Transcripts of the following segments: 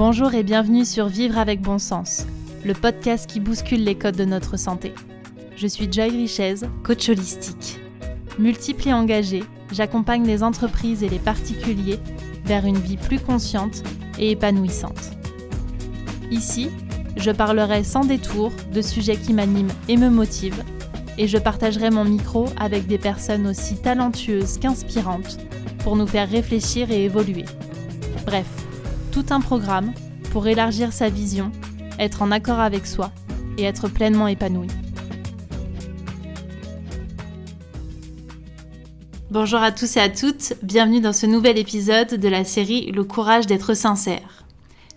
Bonjour et bienvenue sur Vivre avec bon sens, le podcast qui bouscule les codes de notre santé. Je suis Joy Richez, coach holistique. Multiple et engagée, j'accompagne les entreprises et les particuliers vers une vie plus consciente et épanouissante. Ici, je parlerai sans détour de sujets qui m'animent et me motivent, et je partagerai mon micro avec des personnes aussi talentueuses qu'inspirantes pour nous faire réfléchir et évoluer. Bref, tout un programme pour élargir sa vision, être en accord avec soi et être pleinement épanoui. Bonjour à tous et à toutes, bienvenue dans ce nouvel épisode de la série Le courage d'être sincère.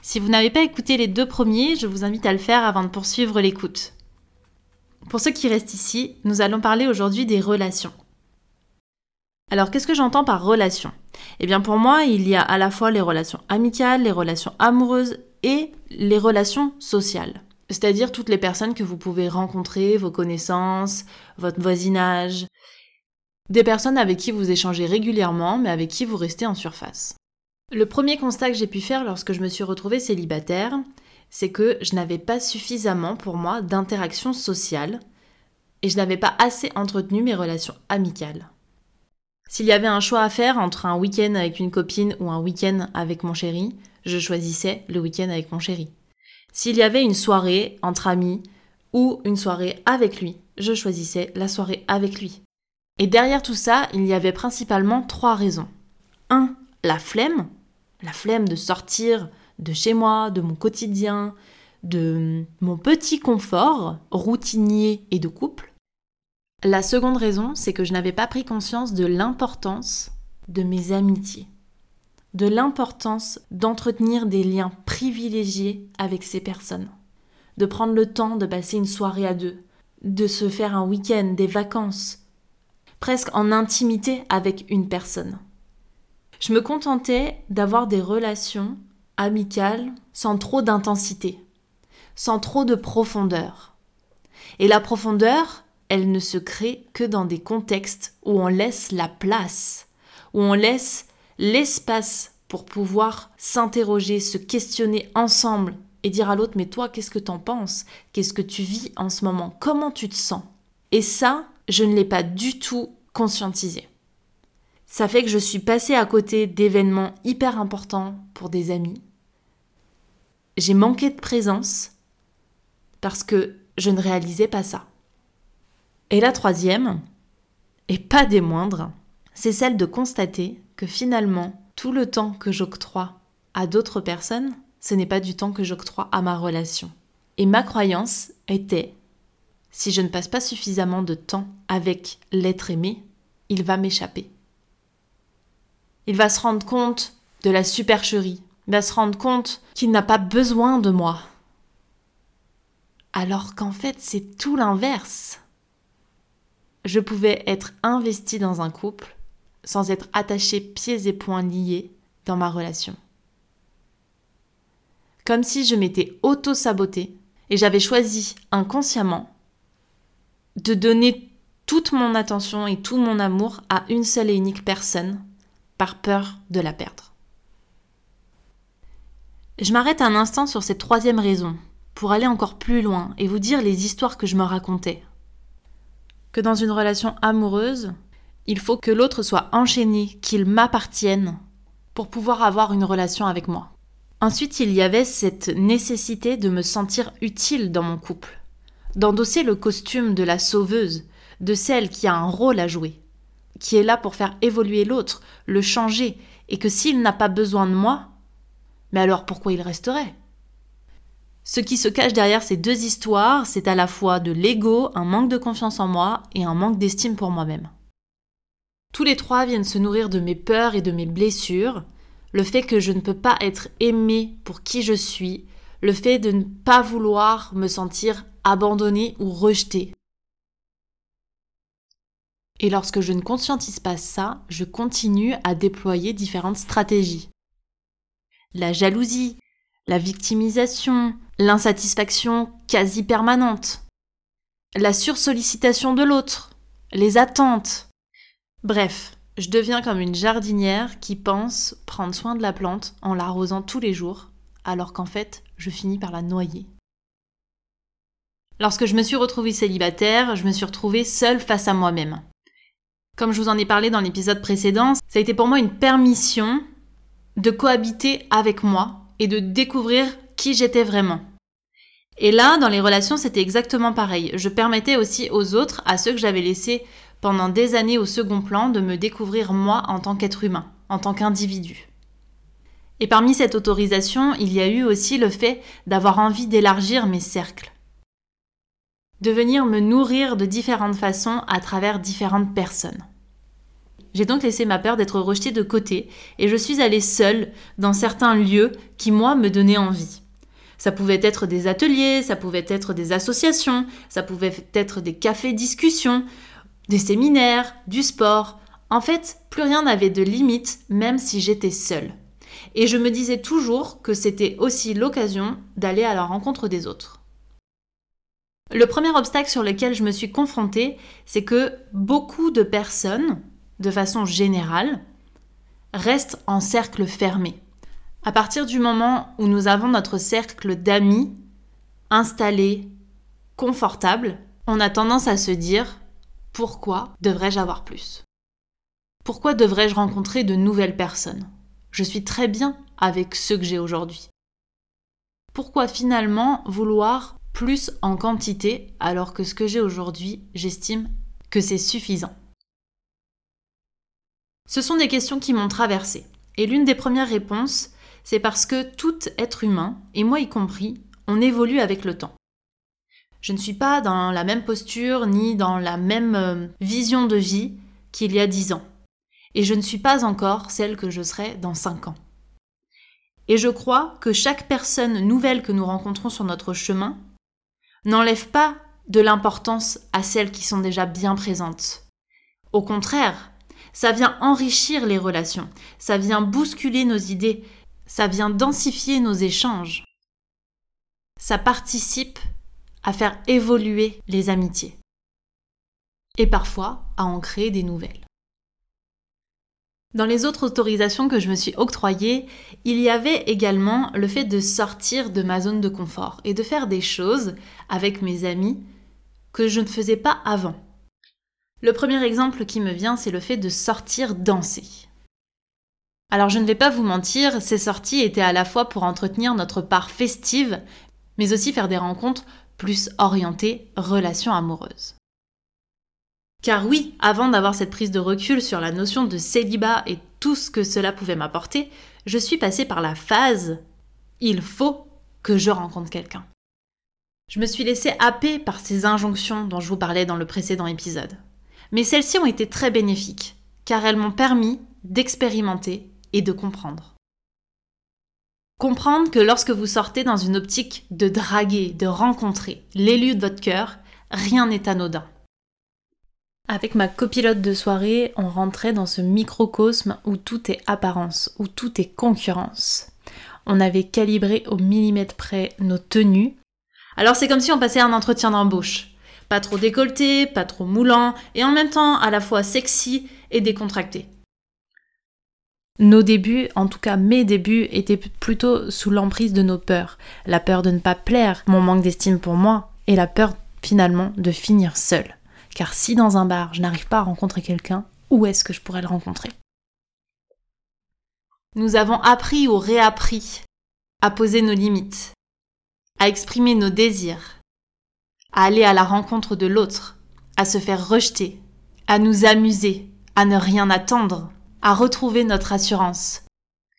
Si vous n'avez pas écouté les deux premiers, je vous invite à le faire avant de poursuivre l'écoute. Pour ceux qui restent ici, nous allons parler aujourd'hui des relations. Alors qu'est-ce que j'entends par relation? Eh bien pour moi, il y a à la fois les relations amicales, les relations amoureuses et les relations sociales. C'est-à-dire toutes les personnes que vous pouvez rencontrer, vos connaissances, votre voisinage, des personnes avec qui vous échangez régulièrement mais avec qui vous restez en surface. Le premier constat que j'ai pu faire lorsque je me suis retrouvée célibataire, c'est que je n'avais pas suffisamment pour moi d'interactions sociales et je n'avais pas assez entretenu mes relations amicales. S'il y avait un choix à faire entre un week-end avec une copine ou un week-end avec mon chéri, je choisissais le week-end avec mon chéri. S'il y avait une soirée entre amis ou une soirée avec lui, je choisissais la soirée avec lui. Et derrière tout ça, il y avait principalement trois raisons. 1. La flemme. La flemme de sortir de chez moi, de mon quotidien, de mon petit confort routinier et de couple. La seconde raison, c'est que je n'avais pas pris conscience de l'importance de mes amitiés, de l'importance d'entretenir des liens privilégiés avec ces personnes, de prendre le temps de passer une soirée à deux, de se faire un week-end, des vacances, presque en intimité avec une personne. Je me contentais d'avoir des relations amicales sans trop d'intensité, sans trop de profondeur. Et la profondeur, elle ne se crée que dans des contextes où on laisse la place, où on laisse l'espace pour pouvoir s'interroger, se questionner ensemble et dire à l'autre mais toi qu'est-ce que t'en penses? Qu'est-ce que tu vis en ce moment? Comment tu te sens? Et ça, je ne l'ai pas du tout conscientisé. Ça fait que je suis passée à côté d'événements hyper importants pour des amis. J'ai manqué de présence parce que je ne réalisais pas ça. Et la troisième, et pas des moindres, c'est celle de constater que finalement, tout le temps que j'octroie à d'autres personnes, ce n'est pas du temps que j'octroie à ma relation. Et ma croyance était, si je ne passe pas suffisamment de temps avec l'être aimé, il va m'échapper. Il va se rendre compte de la supercherie, il va se rendre compte qu'il n'a pas besoin de moi. Alors qu'en fait, c'est tout l'inverse je pouvais être investie dans un couple sans être attachée pieds et poings liés dans ma relation. Comme si je m'étais auto-sabotée et j'avais choisi inconsciemment de donner toute mon attention et tout mon amour à une seule et unique personne par peur de la perdre. Je m'arrête un instant sur cette troisième raison pour aller encore plus loin et vous dire les histoires que je me racontais que dans une relation amoureuse, il faut que l'autre soit enchaîné, qu'il m'appartienne pour pouvoir avoir une relation avec moi. Ensuite, il y avait cette nécessité de me sentir utile dans mon couple, d'endosser le costume de la sauveuse, de celle qui a un rôle à jouer, qui est là pour faire évoluer l'autre, le changer, et que s'il n'a pas besoin de moi, mais alors pourquoi il resterait? Ce qui se cache derrière ces deux histoires, c'est à la fois de l'ego, un manque de confiance en moi et un manque d'estime pour moi-même. Tous les trois viennent se nourrir de mes peurs et de mes blessures, le fait que je ne peux pas être aimée pour qui je suis, le fait de ne pas vouloir me sentir abandonnée ou rejetée. Et lorsque je ne conscientise pas ça, je continue à déployer différentes stratégies. La jalousie, la victimisation, l'insatisfaction quasi permanente, la sursollicitation de l'autre, les attentes. Bref, je deviens comme une jardinière qui pense prendre soin de la plante en l'arrosant tous les jours, alors qu'en fait, je finis par la noyer. Lorsque je me suis retrouvée célibataire, je me suis retrouvée seule face à moi-même. Comme je vous en ai parlé dans l'épisode précédent, ça a été pour moi une permission de cohabiter avec moi et de découvrir qui j'étais vraiment. Et là, dans les relations, c'était exactement pareil. Je permettais aussi aux autres, à ceux que j'avais laissés pendant des années au second plan, de me découvrir moi en tant qu'être humain, en tant qu'individu. Et parmi cette autorisation, il y a eu aussi le fait d'avoir envie d'élargir mes cercles. De venir me nourrir de différentes façons à travers différentes personnes. J'ai donc laissé ma peur d'être rejetée de côté et je suis allée seule dans certains lieux qui, moi, me donnaient envie. Ça pouvait être des ateliers, ça pouvait être des associations, ça pouvait être des cafés discussions, des séminaires, du sport. En fait, plus rien n'avait de limite, même si j'étais seule. Et je me disais toujours que c'était aussi l'occasion d'aller à la rencontre des autres. Le premier obstacle sur lequel je me suis confrontée, c'est que beaucoup de personnes, de façon générale, restent en cercle fermé. À partir du moment où nous avons notre cercle d'amis installé, confortable, on a tendance à se dire pourquoi devrais-je avoir plus? Pourquoi devrais-je rencontrer de nouvelles personnes? Je suis très bien avec ceux que j'ai aujourd'hui. Pourquoi finalement vouloir plus en quantité alors que ce que j'ai aujourd'hui, j'estime que c'est suffisant? Ce sont des questions qui m'ont traversée. Et l'une des premières réponses, c'est parce que tout être humain, et moi y compris, on évolue avec le temps. Je ne suis pas dans la même posture ni dans la même euh, vision de vie qu'il y a dix ans. Et je ne suis pas encore celle que je serai dans cinq ans. Et je crois que chaque personne nouvelle que nous rencontrons sur notre chemin n'enlève pas de l'importance à celles qui sont déjà bien présentes. Au contraire, ça vient enrichir les relations, ça vient bousculer nos idées, ça vient densifier nos échanges. Ça participe à faire évoluer les amitiés. Et parfois à en créer des nouvelles. Dans les autres autorisations que je me suis octroyées, il y avait également le fait de sortir de ma zone de confort et de faire des choses avec mes amis que je ne faisais pas avant. Le premier exemple qui me vient, c'est le fait de sortir danser. Alors je ne vais pas vous mentir, ces sorties étaient à la fois pour entretenir notre part festive, mais aussi faire des rencontres plus orientées relations amoureuses. Car oui, avant d'avoir cette prise de recul sur la notion de célibat et tout ce que cela pouvait m'apporter, je suis passée par la phase il faut que je rencontre quelqu'un. Je me suis laissée happer par ces injonctions dont je vous parlais dans le précédent épisode mais celles-ci ont été très bénéfiques, car elles m'ont permis d'expérimenter et de comprendre. Comprendre que lorsque vous sortez dans une optique de draguer, de rencontrer l'élu de votre cœur, rien n'est anodin. Avec ma copilote de soirée, on rentrait dans ce microcosme où tout est apparence, où tout est concurrence. On avait calibré au millimètre près nos tenues. Alors c'est comme si on passait un entretien d'embauche. Pas trop décolleté, pas trop moulant, et en même temps à la fois sexy et décontracté. Nos débuts, en tout cas mes débuts, étaient plutôt sous l'emprise de nos peurs. La peur de ne pas plaire, mon manque d'estime pour moi, et la peur finalement de finir seule. Car si dans un bar je n'arrive pas à rencontrer quelqu'un, où est-ce que je pourrais le rencontrer? Nous avons appris ou réappris à poser nos limites, à exprimer nos désirs, à aller à la rencontre de l'autre, à se faire rejeter, à nous amuser, à ne rien attendre, à retrouver notre assurance,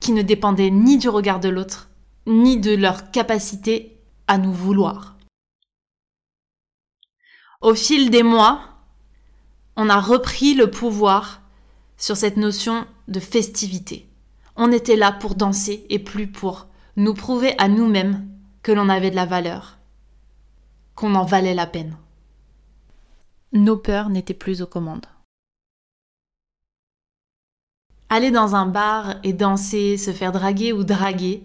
qui ne dépendait ni du regard de l'autre, ni de leur capacité à nous vouloir. Au fil des mois, on a repris le pouvoir sur cette notion de festivité. On était là pour danser et plus pour nous prouver à nous-mêmes que l'on avait de la valeur, qu'on en valait la peine. Nos peurs n'étaient plus aux commandes. Aller dans un bar et danser, se faire draguer ou draguer,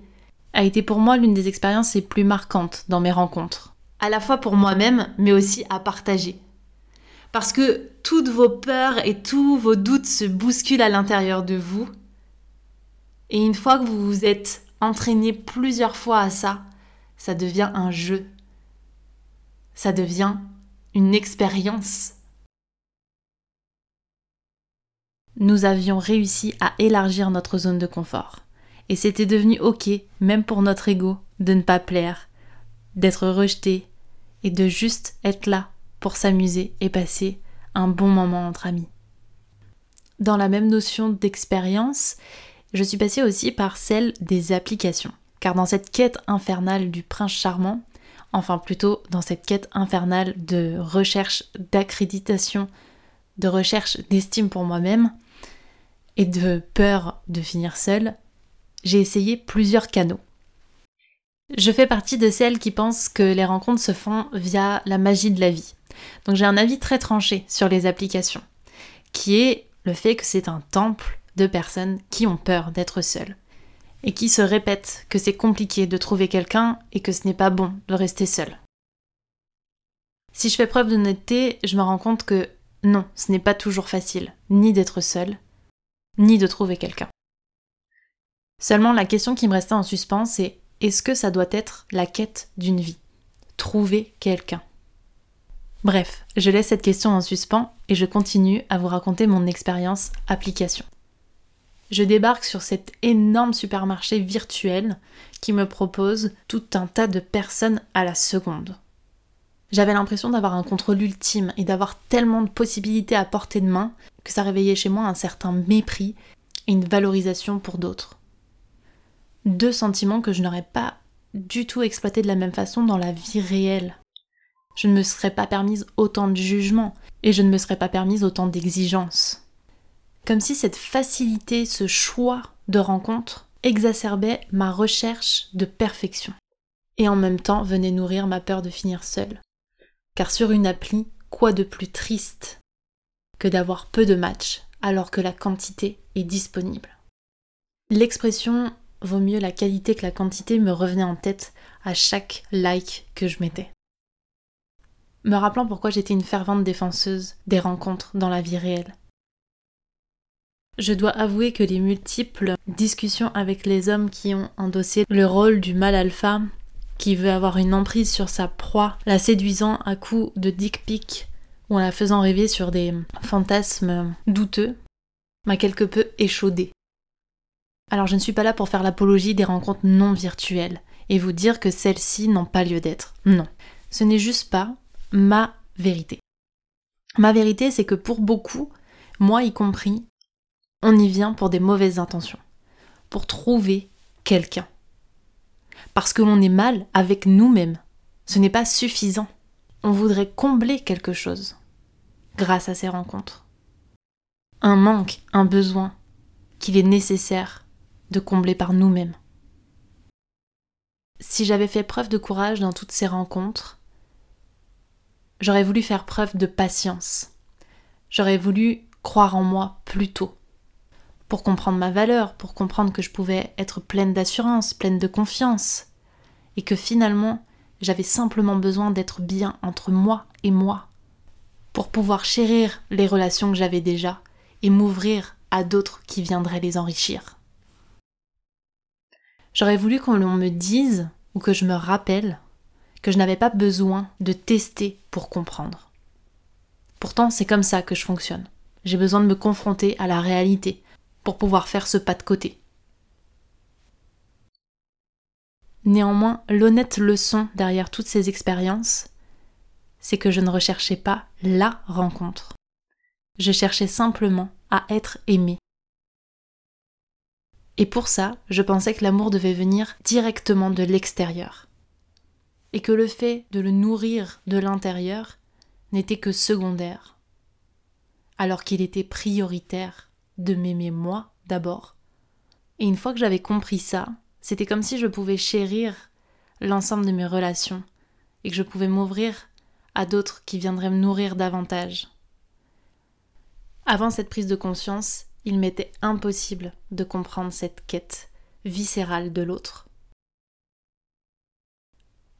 a été pour moi l'une des expériences les plus marquantes dans mes rencontres. À la fois pour moi-même, mais aussi à partager. Parce que toutes vos peurs et tous vos doutes se bousculent à l'intérieur de vous. Et une fois que vous vous êtes entraîné plusieurs fois à ça, ça devient un jeu. Ça devient une expérience. Nous avions réussi à élargir notre zone de confort. Et c'était devenu ok, même pour notre ego, de ne pas plaire, d'être rejeté et de juste être là pour s'amuser et passer un bon moment entre amis. Dans la même notion d'expérience, je suis passée aussi par celle des applications. Car dans cette quête infernale du prince charmant, enfin plutôt dans cette quête infernale de recherche d'accréditation, de recherche d'estime pour moi-même et de peur de finir seule, j'ai essayé plusieurs canaux. Je fais partie de celles qui pensent que les rencontres se font via la magie de la vie. Donc j'ai un avis très tranché sur les applications, qui est le fait que c'est un temple de personnes qui ont peur d'être seules et qui se répètent que c'est compliqué de trouver quelqu'un et que ce n'est pas bon de rester seul. Si je fais preuve d'honnêteté, je me rends compte que non, ce n'est pas toujours facile, ni d'être seul, ni de trouver quelqu'un. Seulement la question qui me restait en suspens, c'est est-ce que ça doit être la quête d'une vie? Trouver quelqu'un. Bref, je laisse cette question en suspens et je continue à vous raconter mon expérience application. Je débarque sur cet énorme supermarché virtuel qui me propose tout un tas de personnes à la seconde. J'avais l'impression d'avoir un contrôle ultime et d'avoir tellement de possibilités à portée de main que ça réveillait chez moi un certain mépris et une valorisation pour d'autres deux sentiments que je n'aurais pas du tout exploité de la même façon dans la vie réelle. Je ne me serais pas permise autant de jugement et je ne me serais pas permise autant d'exigences. Comme si cette facilité, ce choix de rencontre exacerbait ma recherche de perfection et en même temps venait nourrir ma peur de finir seule. Car sur une appli, quoi de plus triste que d'avoir peu de matchs alors que la quantité est disponible? L'expression vaut mieux la qualité que la quantité me revenait en tête à chaque like que je mettais. Me rappelant pourquoi j'étais une fervente défenseuse des rencontres dans la vie réelle. Je dois avouer que les multiples discussions avec les hommes qui ont endossé le rôle du mal alpha, qui veut avoir une emprise sur sa proie, la séduisant à coups de dick pic ou en la faisant rêver sur des fantasmes douteux, m'a quelque peu échaudé. Alors je ne suis pas là pour faire l'apologie des rencontres non virtuelles et vous dire que celles-ci n'ont pas lieu d'être. Non, ce n'est juste pas ma vérité. Ma vérité, c'est que pour beaucoup, moi y compris, on y vient pour des mauvaises intentions, pour trouver quelqu'un. Parce que l'on est mal avec nous-mêmes. Ce n'est pas suffisant. On voudrait combler quelque chose grâce à ces rencontres. Un manque, un besoin qu'il est nécessaire de combler par nous-mêmes. Si j'avais fait preuve de courage dans toutes ces rencontres, j'aurais voulu faire preuve de patience. J'aurais voulu croire en moi plus tôt. Pour comprendre ma valeur, pour comprendre que je pouvais être pleine d'assurance, pleine de confiance, et que finalement j'avais simplement besoin d'être bien entre moi et moi, pour pouvoir chérir les relations que j'avais déjà et m'ouvrir à d'autres qui viendraient les enrichir. J'aurais voulu qu'on me dise ou que je me rappelle que je n'avais pas besoin de tester pour comprendre. Pourtant, c'est comme ça que je fonctionne. J'ai besoin de me confronter à la réalité pour pouvoir faire ce pas de côté. Néanmoins, l'honnête leçon derrière toutes ces expériences, c'est que je ne recherchais pas la rencontre. Je cherchais simplement à être aimée et pour ça, je pensais que l'amour devait venir directement de l'extérieur. Et que le fait de le nourrir de l'intérieur n'était que secondaire. Alors qu'il était prioritaire de m'aimer moi d'abord. Et une fois que j'avais compris ça, c'était comme si je pouvais chérir l'ensemble de mes relations et que je pouvais m'ouvrir à d'autres qui viendraient me nourrir davantage. Avant cette prise de conscience, il m'était impossible de comprendre cette quête viscérale de l'autre.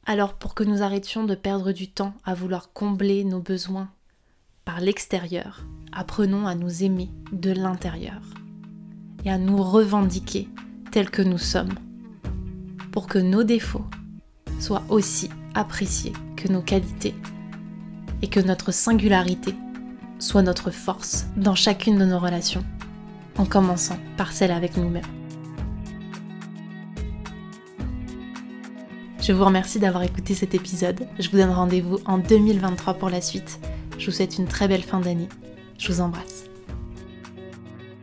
Alors pour que nous arrêtions de perdre du temps à vouloir combler nos besoins l'extérieur, apprenons à nous aimer de l'intérieur et à nous revendiquer tels que nous sommes, pour que nos défauts soient aussi appréciés que nos qualités et que notre singularité soit notre force dans chacune de nos relations, en commençant par celle avec nous-mêmes. Je vous remercie d'avoir écouté cet épisode. Je vous donne rendez-vous en 2023 pour la suite. Je vous souhaite une très belle fin d'année. Je vous embrasse.